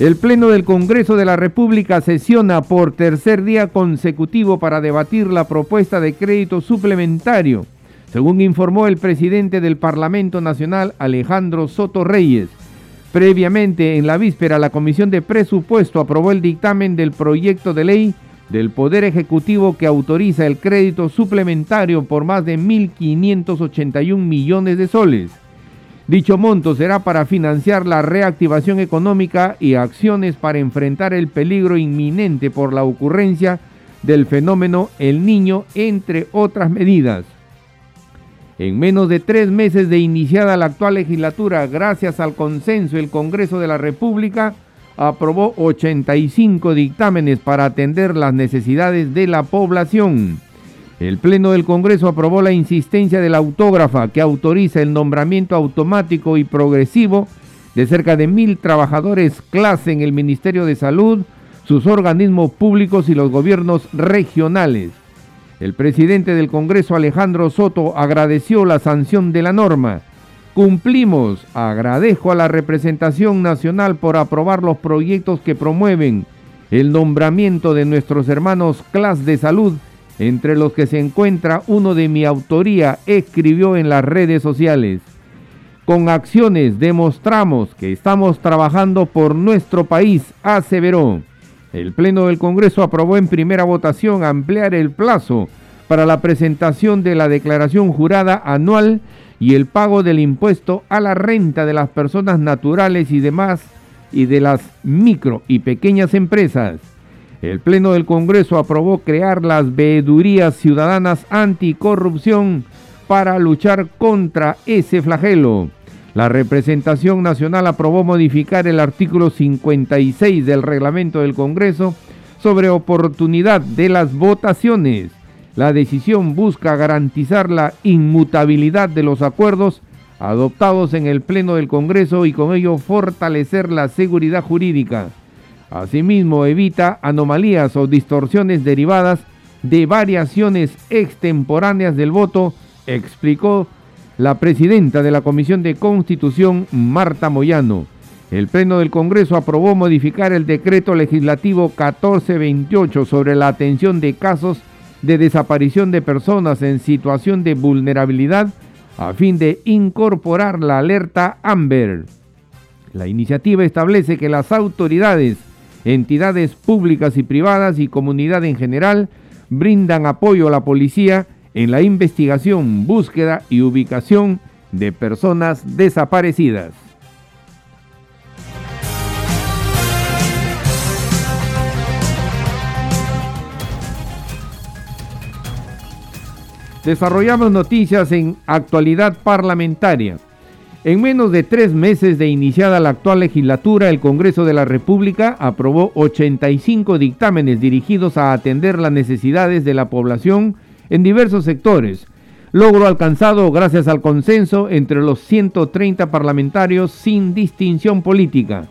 El Pleno del Congreso de la República sesiona por tercer día consecutivo para debatir la propuesta de crédito suplementario, según informó el presidente del Parlamento Nacional, Alejandro Soto Reyes. Previamente, en la víspera, la Comisión de Presupuesto aprobó el dictamen del proyecto de ley del Poder Ejecutivo que autoriza el crédito suplementario por más de 1.581 millones de soles. Dicho monto será para financiar la reactivación económica y acciones para enfrentar el peligro inminente por la ocurrencia del fenómeno El Niño, entre otras medidas. En menos de tres meses de iniciada la actual legislatura, gracias al consenso, el Congreso de la República aprobó 85 dictámenes para atender las necesidades de la población. El Pleno del Congreso aprobó la insistencia de la autógrafa que autoriza el nombramiento automático y progresivo de cerca de mil trabajadores clase en el Ministerio de Salud, sus organismos públicos y los gobiernos regionales. El presidente del Congreso, Alejandro Soto, agradeció la sanción de la norma. Cumplimos, agradezco a la representación nacional por aprobar los proyectos que promueven el nombramiento de nuestros hermanos clase de salud entre los que se encuentra uno de mi autoría, escribió en las redes sociales. Con acciones demostramos que estamos trabajando por nuestro país, aseveró. El Pleno del Congreso aprobó en primera votación ampliar el plazo para la presentación de la declaración jurada anual y el pago del impuesto a la renta de las personas naturales y demás y de las micro y pequeñas empresas. El Pleno del Congreso aprobó crear las veedurías ciudadanas anticorrupción para luchar contra ese flagelo. La representación nacional aprobó modificar el artículo 56 del reglamento del Congreso sobre oportunidad de las votaciones. La decisión busca garantizar la inmutabilidad de los acuerdos adoptados en el Pleno del Congreso y con ello fortalecer la seguridad jurídica. Asimismo, evita anomalías o distorsiones derivadas de variaciones extemporáneas del voto, explicó la presidenta de la Comisión de Constitución, Marta Moyano. El Pleno del Congreso aprobó modificar el decreto legislativo 1428 sobre la atención de casos de desaparición de personas en situación de vulnerabilidad a fin de incorporar la alerta AMBER. La iniciativa establece que las autoridades entidades públicas y privadas y comunidad en general brindan apoyo a la policía en la investigación, búsqueda y ubicación de personas desaparecidas. Desarrollamos noticias en actualidad parlamentaria. En menos de tres meses de iniciada la actual legislatura, el Congreso de la República aprobó 85 dictámenes dirigidos a atender las necesidades de la población en diversos sectores, logro alcanzado gracias al consenso entre los 130 parlamentarios sin distinción política.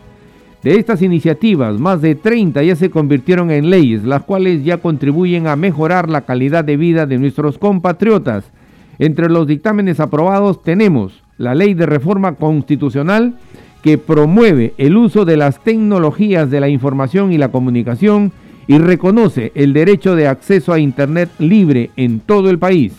De estas iniciativas, más de 30 ya se convirtieron en leyes, las cuales ya contribuyen a mejorar la calidad de vida de nuestros compatriotas. Entre los dictámenes aprobados tenemos la ley de reforma constitucional que promueve el uso de las tecnologías de la información y la comunicación y reconoce el derecho de acceso a Internet libre en todo el país.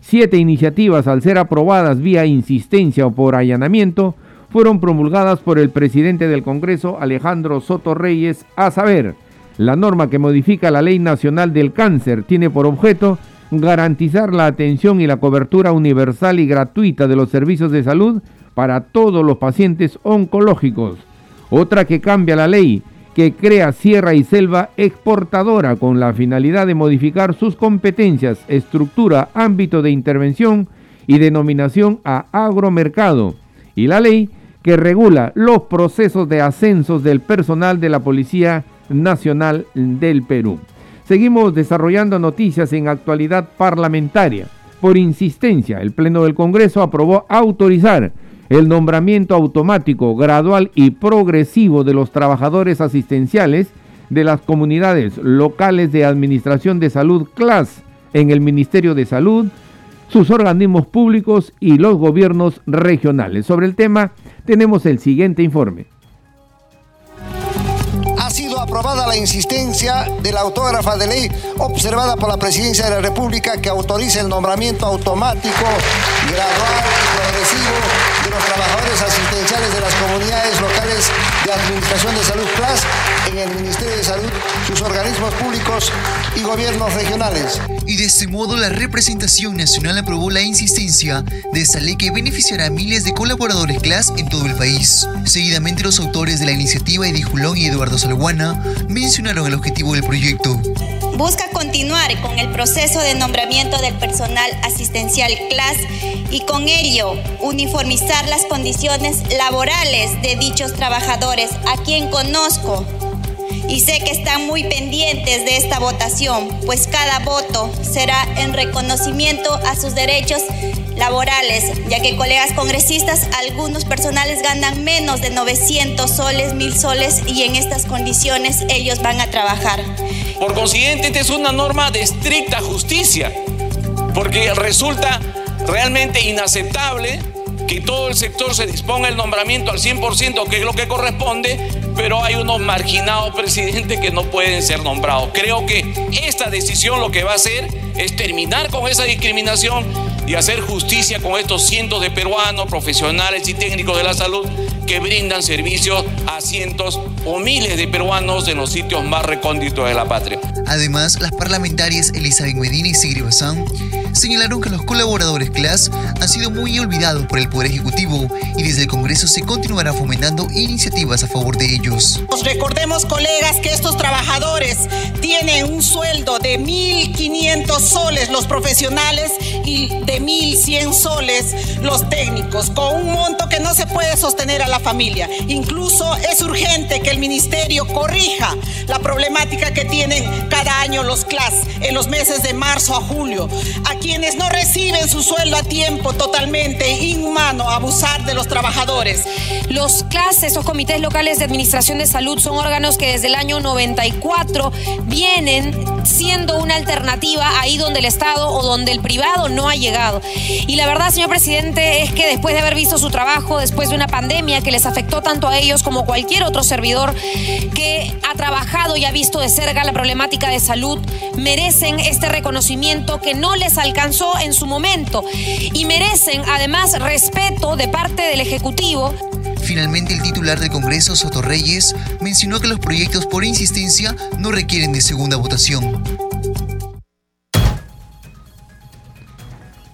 Siete iniciativas, al ser aprobadas vía insistencia o por allanamiento, fueron promulgadas por el presidente del Congreso, Alejandro Soto Reyes, a saber, la norma que modifica la Ley Nacional del Cáncer tiene por objeto garantizar la atención y la cobertura universal y gratuita de los servicios de salud para todos los pacientes oncológicos. Otra que cambia la ley, que crea Sierra y Selva exportadora con la finalidad de modificar sus competencias, estructura, ámbito de intervención y denominación a agromercado. Y la ley que regula los procesos de ascensos del personal de la Policía Nacional del Perú. Seguimos desarrollando noticias en actualidad parlamentaria. Por insistencia, el Pleno del Congreso aprobó autorizar el nombramiento automático, gradual y progresivo de los trabajadores asistenciales de las comunidades locales de administración de salud CLAS en el Ministerio de Salud, sus organismos públicos y los gobiernos regionales. Sobre el tema tenemos el siguiente informe aprobada la insistencia de la autógrafa de ley observada por la Presidencia de la República que autoriza el nombramiento automático, gradual y progresivo de los trabajadores asistenciales de las comunidades locales de Administración de Salud CLAS en el Ministerio de Salud, sus organismos públicos y gobiernos regionales. Y de este modo la representación nacional aprobó la insistencia de esta ley que beneficiará a miles de colaboradores CLAS en todo el país. Seguidamente los autores de la iniciativa Edi Julón y Eduardo Salguana mencionaron el objetivo del proyecto. Busca continuar con el proceso de nombramiento del personal asistencial CLAS y con ello uniformizar las condiciones laborales de dichos trabajadores a quien conozco y sé que están muy pendientes de esta votación, pues cada voto será en reconocimiento a sus derechos laborales, ya que colegas congresistas, algunos personales ganan menos de 900 soles, 1000 soles y en estas condiciones ellos van a trabajar. Por consiguiente, esta es una norma de estricta justicia, porque resulta realmente inaceptable que todo el sector se disponga el nombramiento al 100%, que es lo que corresponde, pero hay unos marginados presidentes que no pueden ser nombrados. Creo que esta decisión lo que va a hacer es terminar con esa discriminación y hacer justicia con estos cientos de peruanos, profesionales y técnicos de la salud que brindan servicios a cientos o miles de peruanos en los sitios más recónditos de la patria. Además, las parlamentarias Elizabeth Medina y Sigri Bazán señalaron que los colaboradores CLAS han sido muy olvidados por el Poder Ejecutivo y desde el Congreso se continuará fomentando iniciativas a favor de ellos. recordemos, colegas, que estos trabajadores tienen un sueldo de 1.500 soles los profesionales y de 1.100 soles los técnicos, con un monto que no se puede sostener a la familia. Incluso es urgente que el Ministerio corrija la problemática que tienen cada año los CLAS en los meses de marzo a julio quienes no reciben su sueldo a tiempo totalmente inhumano abusar de los trabajadores. Los CLAS, esos comités locales de administración de salud, son órganos que desde el año 94 vienen siendo una alternativa ahí donde el Estado o donde el privado no ha llegado. Y la verdad, señor presidente, es que después de haber visto su trabajo, después de una pandemia que les afectó tanto a ellos como cualquier otro servidor que ha trabajado y ha visto de cerca la problemática de salud, merecen este reconocimiento que no les alcanza alcanzó en su momento y merecen además respeto de parte del Ejecutivo. Finalmente, el titular del Congreso, Soto Reyes, mencionó que los proyectos por insistencia no requieren de segunda votación.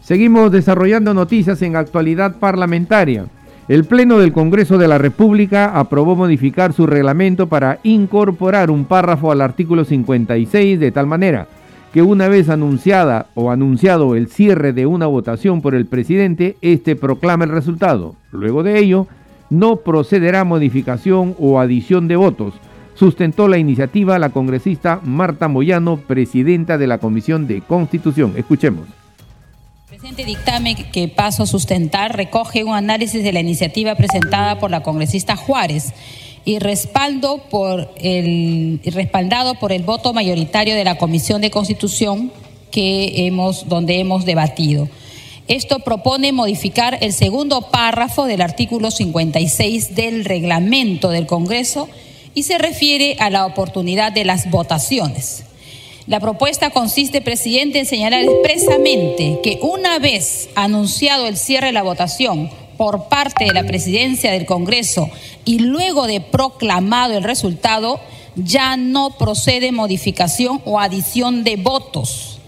Seguimos desarrollando noticias en actualidad parlamentaria. El Pleno del Congreso de la República aprobó modificar su reglamento para incorporar un párrafo al artículo 56 de tal manera que una vez anunciada o anunciado el cierre de una votación por el presidente, éste proclama el resultado. Luego de ello, no procederá modificación o adición de votos. Sustentó la iniciativa la congresista Marta Moyano, presidenta de la Comisión de Constitución. Escuchemos. El presente dictamen que paso a sustentar recoge un análisis de la iniciativa presentada por la congresista Juárez y respaldo por el, respaldado por el voto mayoritario de la Comisión de Constitución que hemos, donde hemos debatido. Esto propone modificar el segundo párrafo del artículo 56 del reglamento del Congreso y se refiere a la oportunidad de las votaciones. La propuesta consiste, presidente, en señalar expresamente que una vez anunciado el cierre de la votación por parte de la presidencia del Congreso y luego de proclamado el resultado, ya no procede modificación o adición de votos.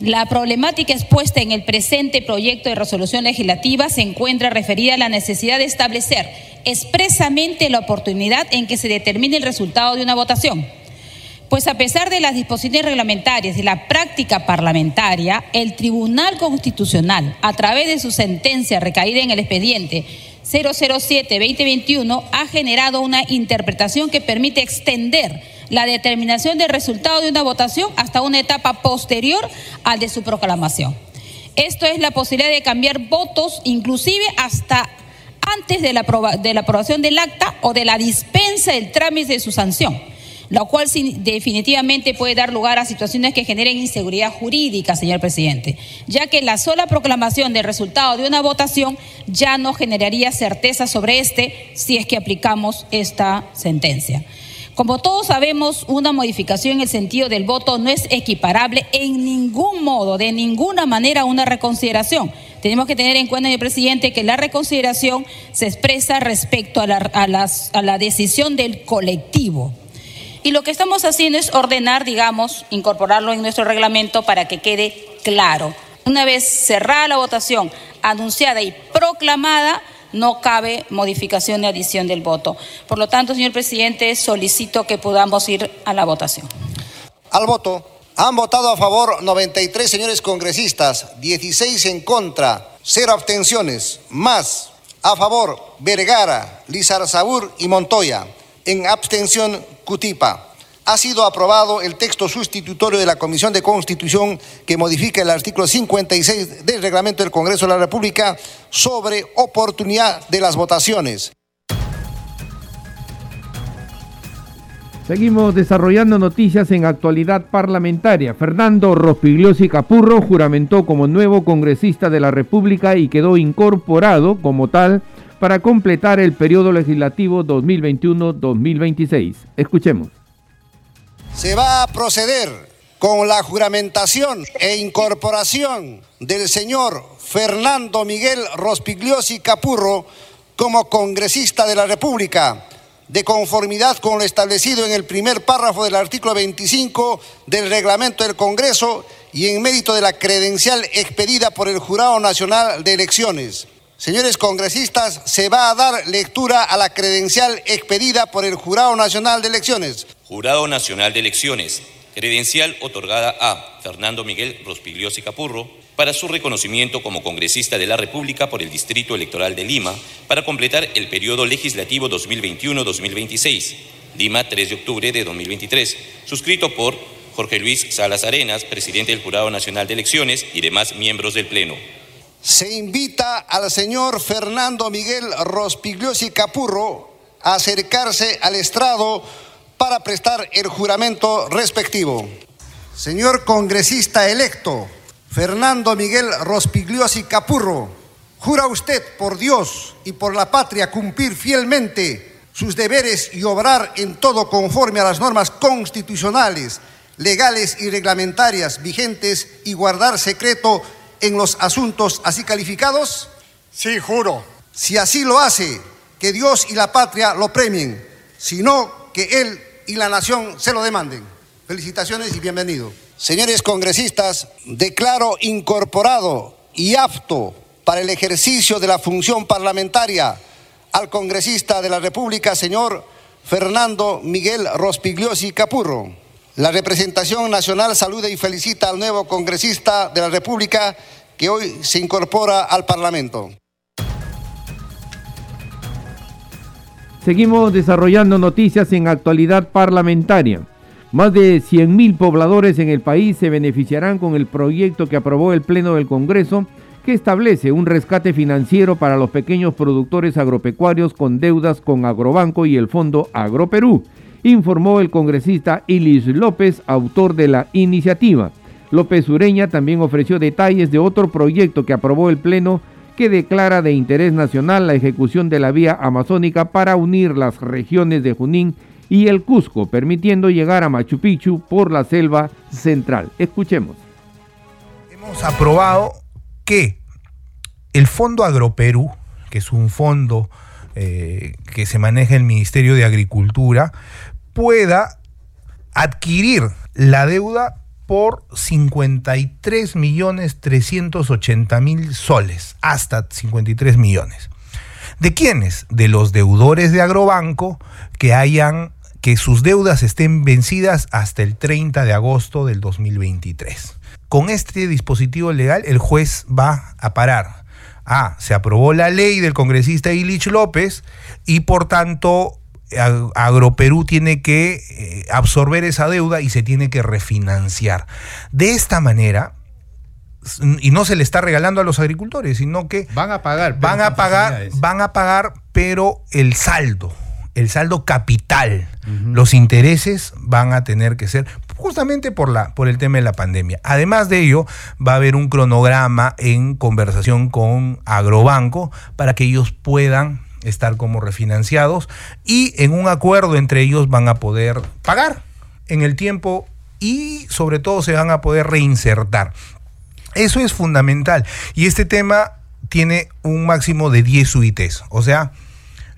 La problemática expuesta en el presente proyecto de resolución legislativa se encuentra referida a la necesidad de establecer expresamente la oportunidad en que se determine el resultado de una votación pues a pesar de las disposiciones reglamentarias y la práctica parlamentaria, el Tribunal Constitucional, a través de su sentencia recaída en el expediente 007-2021, ha generado una interpretación que permite extender la determinación del resultado de una votación hasta una etapa posterior al de su proclamación. Esto es la posibilidad de cambiar votos, inclusive hasta antes de la, de la aprobación del acta o de la dispensa del trámite de su sanción lo cual definitivamente puede dar lugar a situaciones que generen inseguridad jurídica, señor presidente, ya que la sola proclamación del resultado de una votación ya no generaría certeza sobre este si es que aplicamos esta sentencia. Como todos sabemos, una modificación en el sentido del voto no es equiparable en ningún modo, de ninguna manera, a una reconsideración. Tenemos que tener en cuenta, señor presidente, que la reconsideración se expresa respecto a la, a la decisión del colectivo. Y lo que estamos haciendo es ordenar, digamos, incorporarlo en nuestro reglamento para que quede claro. Una vez cerrada la votación, anunciada y proclamada, no cabe modificación ni adición del voto. Por lo tanto, señor presidente, solicito que podamos ir a la votación. Al voto. Han votado a favor 93 señores congresistas, 16 en contra, 0 abstenciones, más a favor Vergara, Lizar Sabur y Montoya. En abstención, Cutipa ha sido aprobado el texto sustitutorio de la Comisión de Constitución que modifica el artículo 56 del reglamento del Congreso de la República sobre oportunidad de las votaciones. Seguimos desarrollando noticias en actualidad parlamentaria. Fernando Rospigliosi Capurro juramentó como nuevo congresista de la República y quedó incorporado como tal para completar el periodo legislativo 2021-2026. Escuchemos se va a proceder con la juramentación e incorporación del señor Fernando Miguel Rospigliosi Capurro como congresista de la República, de conformidad con lo establecido en el primer párrafo del artículo 25 del reglamento del Congreso y en mérito de la credencial expedida por el Jurado Nacional de Elecciones. Señores congresistas, se va a dar lectura a la credencial expedida por el Jurado Nacional de Elecciones. Jurado Nacional de Elecciones, credencial otorgada a Fernando Miguel Rospigliosi Capurro para su reconocimiento como congresista de la República por el Distrito Electoral de Lima para completar el periodo legislativo 2021-2026, Lima 3 de octubre de 2023, suscrito por Jorge Luis Salas Arenas, presidente del Jurado Nacional de Elecciones y demás miembros del Pleno se invita al señor Fernando Miguel Rospigliosi Capurro a acercarse al estrado para prestar el juramento respectivo. Señor congresista electo, Fernando Miguel Rospigliosi Capurro, ¿jura usted por Dios y por la patria cumplir fielmente sus deberes y obrar en todo conforme a las normas constitucionales, legales y reglamentarias vigentes y guardar secreto en los asuntos así calificados? Sí, juro. Si así lo hace, que Dios y la patria lo premien, sino que Él y la nación se lo demanden. Felicitaciones y bienvenido. Señores congresistas, declaro incorporado y apto para el ejercicio de la función parlamentaria al congresista de la República, señor Fernando Miguel Rospigliosi Capurro. La representación nacional saluda y felicita al nuevo congresista de la República que hoy se incorpora al Parlamento. Seguimos desarrollando noticias en actualidad parlamentaria. Más de 100.000 pobladores en el país se beneficiarán con el proyecto que aprobó el Pleno del Congreso que establece un rescate financiero para los pequeños productores agropecuarios con deudas con Agrobanco y el Fondo Agroperú informó el congresista Ilis López, autor de la iniciativa. López Ureña también ofreció detalles de otro proyecto que aprobó el Pleno que declara de interés nacional la ejecución de la vía amazónica para unir las regiones de Junín y el Cusco, permitiendo llegar a Machu Picchu por la selva central. Escuchemos. Hemos aprobado que el Fondo Agroperú, que es un fondo eh, que se maneja el Ministerio de Agricultura, pueda adquirir la deuda por 53 millones 380 mil soles, hasta 53 millones. ¿De quiénes? De los deudores de Agrobanco que hayan que sus deudas estén vencidas hasta el 30 de agosto del 2023. Con este dispositivo legal el juez va a parar. Ah, se aprobó la ley del congresista Ilich López y por tanto Agroperú tiene que eh, absorber esa deuda y se tiene que refinanciar. De esta manera, y no se le está regalando a los agricultores, sino que van a pagar, van a pagar, van a pagar, pero el saldo, el saldo capital, los intereses van a tener que ser justamente por la por el tema de la pandemia. Además de ello, va a haber un cronograma en conversación con Agrobanco para que ellos puedan estar como refinanciados y en un acuerdo entre ellos van a poder pagar en el tiempo y sobre todo se van a poder reinsertar. Eso es fundamental. Y este tema tiene un máximo de 10 UITs. O sea,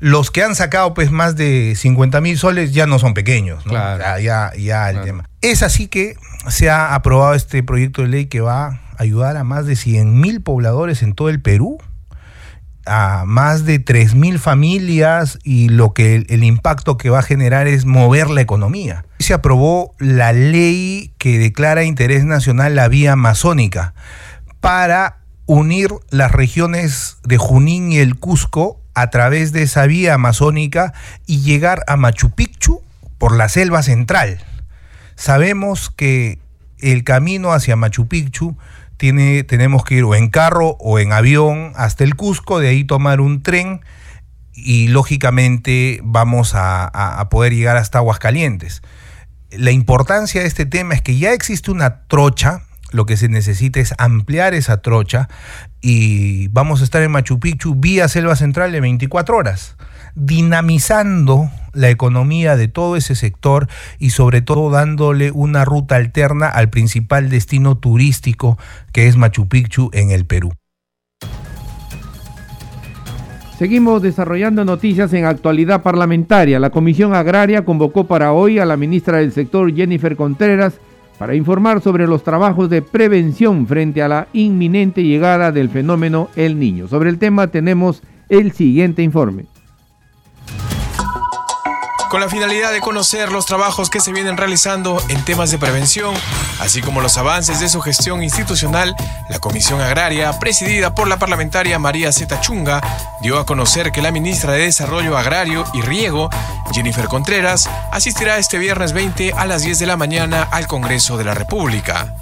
los que han sacado pues más de 50 mil soles ya no son pequeños. ya, ya el tema. Es así que se ha aprobado este proyecto de ley que va a ayudar a más de 100 mil pobladores en todo el Perú a más de 3.000 familias y lo que el, el, impacto que va a generar es mover la economía. Se aprobó la ley que declara interés nacional la vía amazónica para unir las regiones de Junín y el Cusco a través de esa vía amazónica y llegar a Machu Picchu por la selva central. Sabemos que el camino hacia Machu Picchu tenemos que ir o en carro o en avión hasta el Cusco, de ahí tomar un tren y lógicamente vamos a, poder llegar hasta Aguascalientes. La importancia de este tema es que ya existe una trocha, lo que se necesita es ampliar esa trocha y vamos a estar en Machu Picchu vía Selva Central de 24 horas dinamizando la economía de todo ese sector y sobre todo dándole una ruta alterna al principal destino turístico que es Machu Picchu en el Perú. Seguimos desarrollando noticias en actualidad parlamentaria. La Comisión Agraria convocó para hoy a la ministra del sector Jennifer Contreras para informar sobre los trabajos de prevención frente a la inminente llegada del fenómeno El Niño. Sobre el tema tenemos el siguiente informe con la finalidad de conocer los trabajos que se vienen realizando en temas de prevención, así como los avances de su gestión institucional, la Comisión Agraria, presidida por la parlamentaria María Zeta Chunga, dio a conocer que la ministra de Desarrollo Agrario y Riego, Jennifer Contreras, asistirá este viernes 20 a las 10 de la mañana al Congreso de la República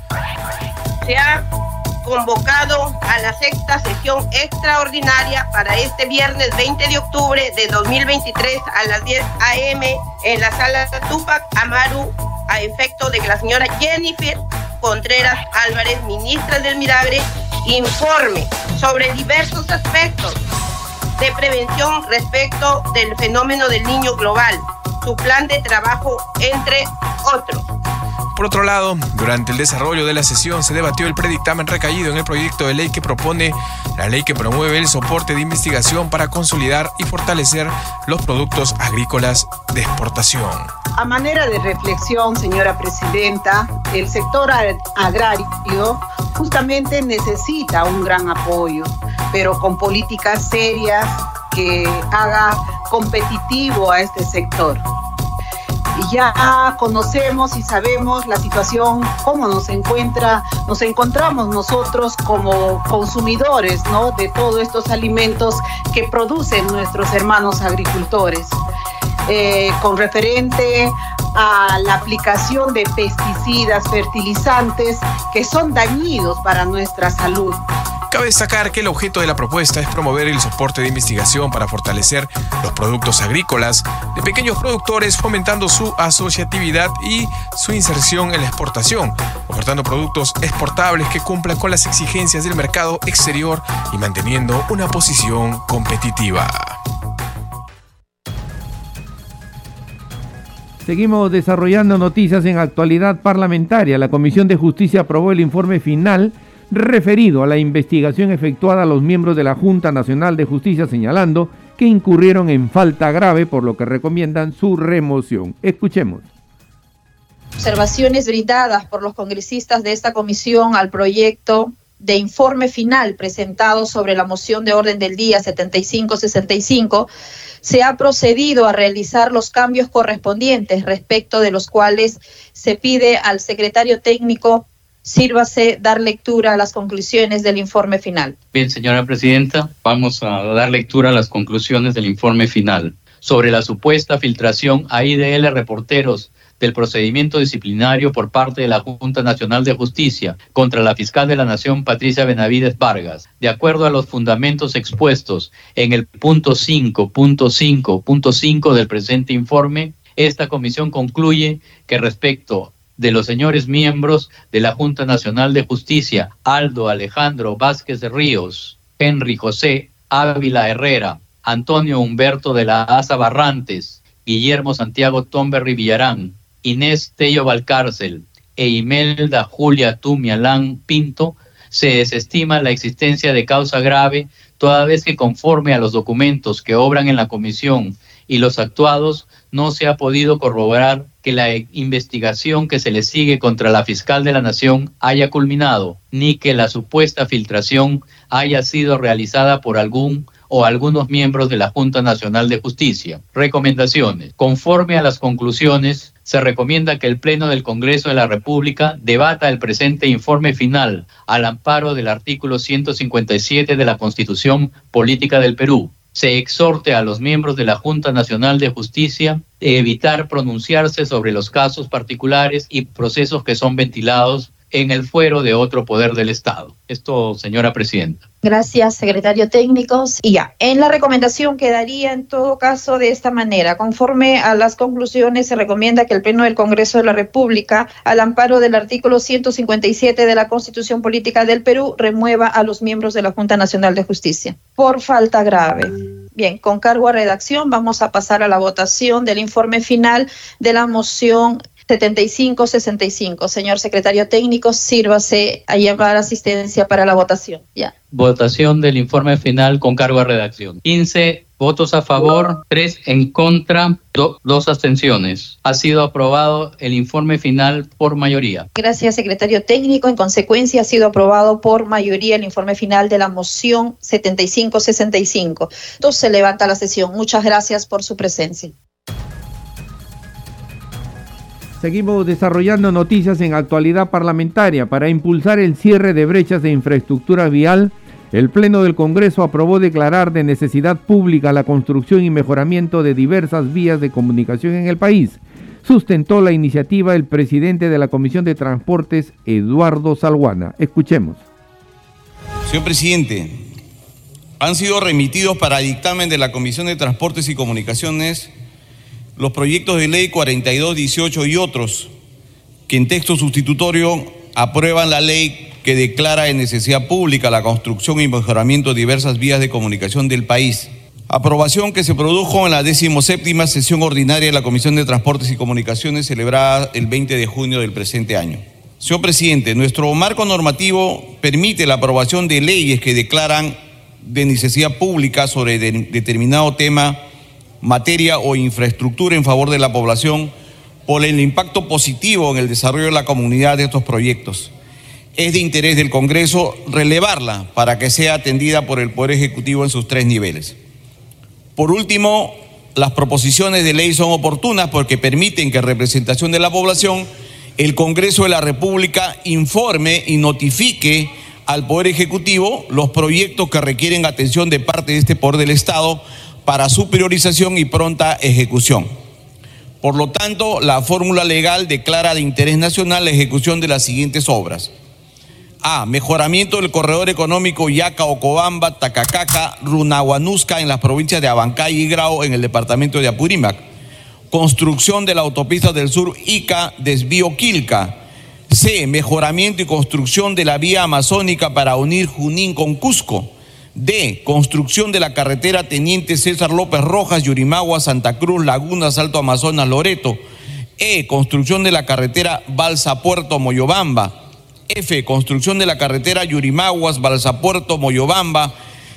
convocado a la sexta sesión extraordinaria para este viernes 20 de octubre de 2023 a las 10 a.m. en la sala Tupac Amaru a efecto de que la señora Jennifer Contreras Álvarez, ministra del Milagre, informe sobre diversos aspectos de prevención respecto del fenómeno del niño global, su plan de trabajo, entre otros. Por otro lado, durante el desarrollo de la sesión se debatió el predictamen recaído en el proyecto de ley que propone la ley que promueve el soporte de investigación para consolidar y fortalecer los productos agrícolas de exportación. A manera de reflexión, señora presidenta, el sector agrario justamente necesita un gran apoyo, pero con políticas serias que haga competitivo a este sector ya conocemos y sabemos la situación, cómo nos encuentra, nos encontramos nosotros como consumidores, ¿no? De todos estos alimentos que producen nuestros hermanos agricultores. Eh, con referente a la aplicación de pesticidas, fertilizantes que son dañinos para nuestra salud. Cabe destacar que el objeto de la propuesta es promover el soporte de investigación para fortalecer los productos agrícolas de pequeños productores, fomentando su asociatividad y su inserción en la exportación, ofertando productos exportables que cumplan con las exigencias del mercado exterior y manteniendo una posición competitiva. Seguimos desarrollando noticias en actualidad parlamentaria. La Comisión de Justicia aprobó el informe final referido a la investigación efectuada a los miembros de la Junta Nacional de Justicia señalando que incurrieron en falta grave por lo que recomiendan su remoción. Escuchemos. Observaciones brindadas por los congresistas de esta comisión al proyecto de informe final presentado sobre la moción de orden del día 7565, se ha procedido a realizar los cambios correspondientes respecto de los cuales se pide al secretario técnico sírvase dar lectura a las conclusiones del informe final. Bien, señora presidenta, vamos a dar lectura a las conclusiones del informe final. sobre la supuesta filtración a IDL reporteros del procedimiento disciplinario por parte de la Junta Nacional de Justicia contra la fiscal de la Nación Patricia Benavides Vargas. De acuerdo a los fundamentos expuestos en el punto 5.5.5 del presente informe, esta comisión concluye que respecto de los señores miembros de la Junta Nacional de Justicia, Aldo Alejandro Vázquez de Ríos, Henry José Ávila Herrera, Antonio Humberto de la Asa Barrantes, Guillermo Santiago Tomberry Villarán, Inés Tello Valcárcel e Imelda Julia Tumialán Pinto, se desestima la existencia de causa grave, toda vez que conforme a los documentos que obran en la comisión y los actuados, no se ha podido corroborar que la investigación que se le sigue contra la fiscal de la Nación haya culminado, ni que la supuesta filtración haya sido realizada por algún o algunos miembros de la Junta Nacional de Justicia. Recomendaciones. Conforme a las conclusiones, se recomienda que el Pleno del Congreso de la República debata el presente informe final al amparo del artículo 157 de la Constitución Política del Perú. Se exhorte a los miembros de la Junta Nacional de Justicia evitar pronunciarse sobre los casos particulares y procesos que son ventilados en el fuero de otro poder del Estado. Esto, señora Presidenta. Gracias, secretario técnico. Y ya, en la recomendación quedaría en todo caso de esta manera. Conforme a las conclusiones, se recomienda que el Pleno del Congreso de la República, al amparo del artículo 157 de la Constitución Política del Perú, remueva a los miembros de la Junta Nacional de Justicia por falta grave. Bien, con cargo a redacción, vamos a pasar a la votación del informe final de la moción 7565. Señor secretario técnico, sírvase a llevar asistencia para la votación. Ya. Votación del informe final con cargo a redacción. 15 votos a favor, 3 en contra, 2 abstenciones. Ha sido aprobado el informe final por mayoría. Gracias, secretario técnico. En consecuencia, ha sido aprobado por mayoría el informe final de la moción 7565. Entonces se levanta la sesión. Muchas gracias por su presencia. Seguimos desarrollando noticias en actualidad parlamentaria. Para impulsar el cierre de brechas de infraestructura vial, el Pleno del Congreso aprobó declarar de necesidad pública la construcción y mejoramiento de diversas vías de comunicación en el país. Sustentó la iniciativa el presidente de la Comisión de Transportes, Eduardo Salguana. Escuchemos. Señor presidente, han sido remitidos para dictamen de la Comisión de Transportes y Comunicaciones los proyectos de ley 4218 y otros que en texto sustitutorio aprueban la ley que declara de necesidad pública la construcción y mejoramiento de diversas vías de comunicación del país. Aprobación que se produjo en la decimoséptima sesión ordinaria de la Comisión de Transportes y Comunicaciones celebrada el 20 de junio del presente año. Señor presidente, nuestro marco normativo permite la aprobación de leyes que declaran de necesidad pública sobre determinado tema materia o infraestructura en favor de la población por el impacto positivo en el desarrollo de la comunidad de estos proyectos. Es de interés del Congreso relevarla para que sea atendida por el Poder Ejecutivo en sus tres niveles. Por último, las proposiciones de ley son oportunas porque permiten que en representación de la población el Congreso de la República informe y notifique al Poder Ejecutivo los proyectos que requieren atención de parte de este Poder del Estado para su priorización y pronta ejecución. Por lo tanto, la fórmula legal declara de interés nacional la ejecución de las siguientes obras. A. Mejoramiento del corredor económico Yaca, Ocobamba, Tacacaca, Runahuanusca en las provincias de Abancay y Grau en el departamento de Apurímac. Construcción de la autopista del sur Ica, desvío Quilca. C. Mejoramiento y construcción de la vía amazónica para unir Junín con Cusco. D. Construcción de la carretera Teniente César López Rojas, Yurimagua, Santa Cruz, Laguna, Salto Amazonas, Loreto. E. Construcción de la carretera Balsa Puerto, Moyobamba. F. Construcción de la carretera Yurimaguas, Balsa Puerto, Moyobamba.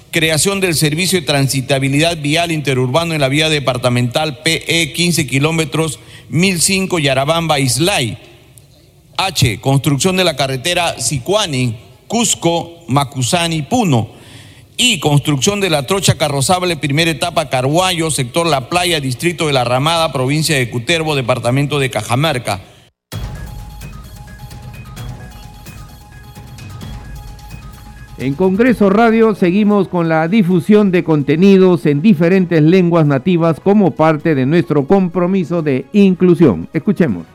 Creación del servicio de transitabilidad vial interurbano en la vía departamental PE 15 kilómetros 1005 Yarabamba, Islay. H. Construcción de la carretera Sicuani, Cusco, Macusani, Puno y construcción de la trocha carrozable, primera etapa Carguayo, sector La Playa, distrito de La Ramada, provincia de Cutervo, departamento de Cajamarca. En Congreso Radio seguimos con la difusión de contenidos en diferentes lenguas nativas como parte de nuestro compromiso de inclusión. Escuchemos.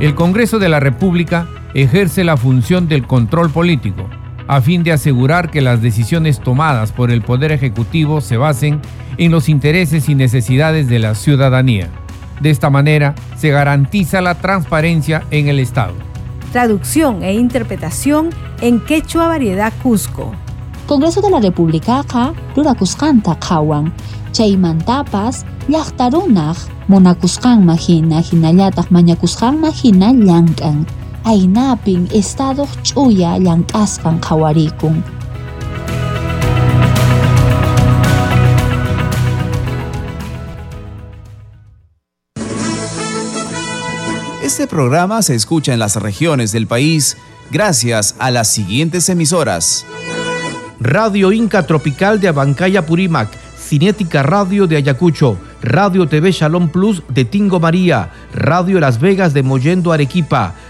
El Congreso de la República ejerce la función del control político a fin de asegurar que las decisiones tomadas por el Poder Ejecutivo se basen en los intereses y necesidades de la ciudadanía. De esta manera se garantiza la transparencia en el Estado traducción e interpretación en quechua variedad Cusco. Congreso de la República ka rurakusqanta qhawan chaymantapas llaqtarunaq munakusqanma hina hinallataq mañakusqanma hina llank'an aynapin estado ch'uya llank'asqan qhawarikun Este programa se escucha en las regiones del país gracias a las siguientes emisoras. Radio Inca Tropical de Abancaya Purímac, Cinética Radio de Ayacucho, Radio TV Shalom Plus de Tingo María, Radio Las Vegas de Mollendo Arequipa,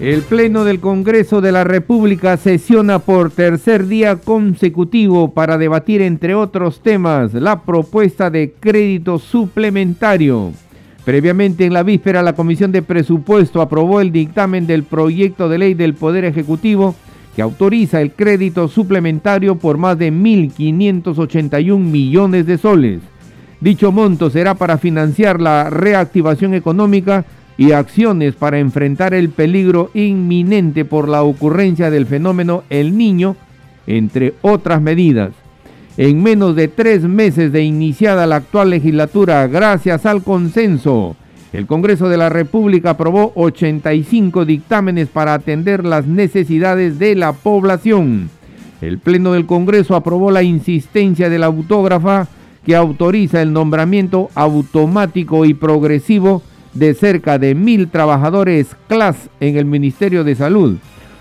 El Pleno del Congreso de la República sesiona por tercer día consecutivo para debatir, entre otros temas, la propuesta de crédito suplementario. Previamente, en la víspera, la Comisión de Presupuesto aprobó el dictamen del proyecto de ley del Poder Ejecutivo que autoriza el crédito suplementario por más de 1.581 millones de soles. Dicho monto será para financiar la reactivación económica y acciones para enfrentar el peligro inminente por la ocurrencia del fenómeno El Niño, entre otras medidas. En menos de tres meses de iniciada la actual legislatura, gracias al consenso, el Congreso de la República aprobó 85 dictámenes para atender las necesidades de la población. El Pleno del Congreso aprobó la insistencia de la autógrafa que autoriza el nombramiento automático y progresivo de cerca de mil trabajadores CLAS en el Ministerio de Salud,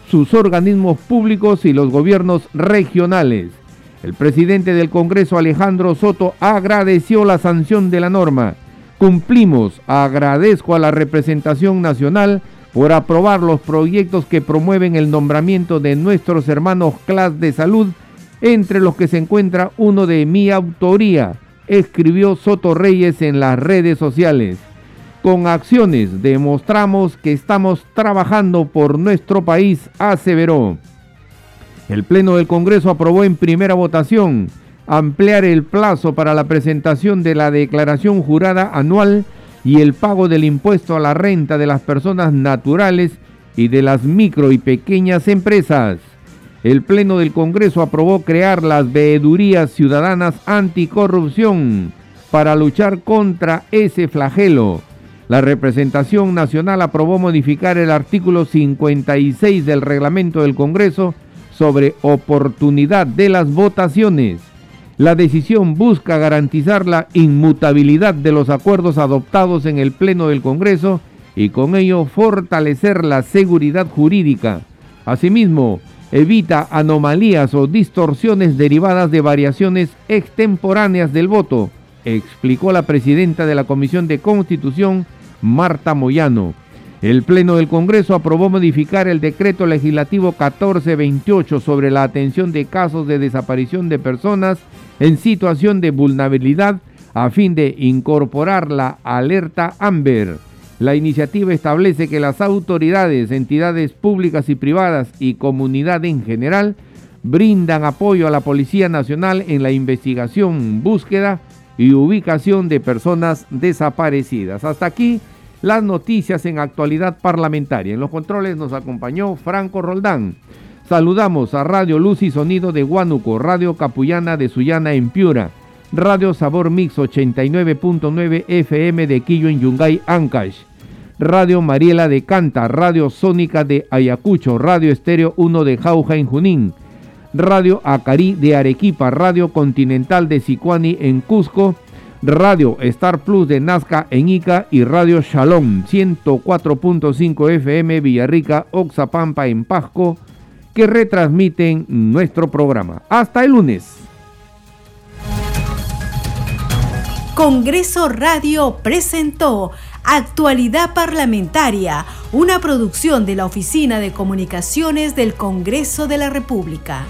sus organismos públicos y los gobiernos regionales. El presidente del Congreso, Alejandro Soto, agradeció la sanción de la norma. Cumplimos, agradezco a la representación nacional por aprobar los proyectos que promueven el nombramiento de nuestros hermanos CLAS de salud, entre los que se encuentra uno de mi autoría, escribió Soto Reyes en las redes sociales. Con acciones demostramos que estamos trabajando por nuestro país, aseveró. El Pleno del Congreso aprobó en primera votación ampliar el plazo para la presentación de la declaración jurada anual y el pago del impuesto a la renta de las personas naturales y de las micro y pequeñas empresas. El Pleno del Congreso aprobó crear las veedurías ciudadanas anticorrupción para luchar contra ese flagelo. La representación nacional aprobó modificar el artículo 56 del reglamento del Congreso sobre oportunidad de las votaciones. La decisión busca garantizar la inmutabilidad de los acuerdos adoptados en el Pleno del Congreso y con ello fortalecer la seguridad jurídica. Asimismo, evita anomalías o distorsiones derivadas de variaciones extemporáneas del voto, explicó la presidenta de la Comisión de Constitución, Marta Moyano. El Pleno del Congreso aprobó modificar el decreto legislativo 1428 sobre la atención de casos de desaparición de personas en situación de vulnerabilidad a fin de incorporar la alerta AMBER. La iniciativa establece que las autoridades, entidades públicas y privadas y comunidad en general brindan apoyo a la Policía Nacional en la investigación, búsqueda y ubicación de personas desaparecidas. Hasta aquí las noticias en actualidad parlamentaria. En los controles nos acompañó Franco Roldán. Saludamos a Radio Luz y Sonido de Huánuco, Radio Capullana de Sullana en Piura, Radio Sabor Mix 89.9 FM de Quillo en Yungay, Ancash. Radio Mariela de Canta, Radio Sónica de Ayacucho, Radio Estéreo 1 de Jauja en Junín, Radio Acarí de Arequipa, Radio Continental de Sicuani en Cusco, Radio Star Plus de Nazca en Ica y Radio Shalom 104.5 FM Villarrica, Oxapampa en Pasco, que retransmiten nuestro programa. Hasta el lunes. Congreso Radio presentó Actualidad Parlamentaria, una producción de la Oficina de Comunicaciones del Congreso de la República.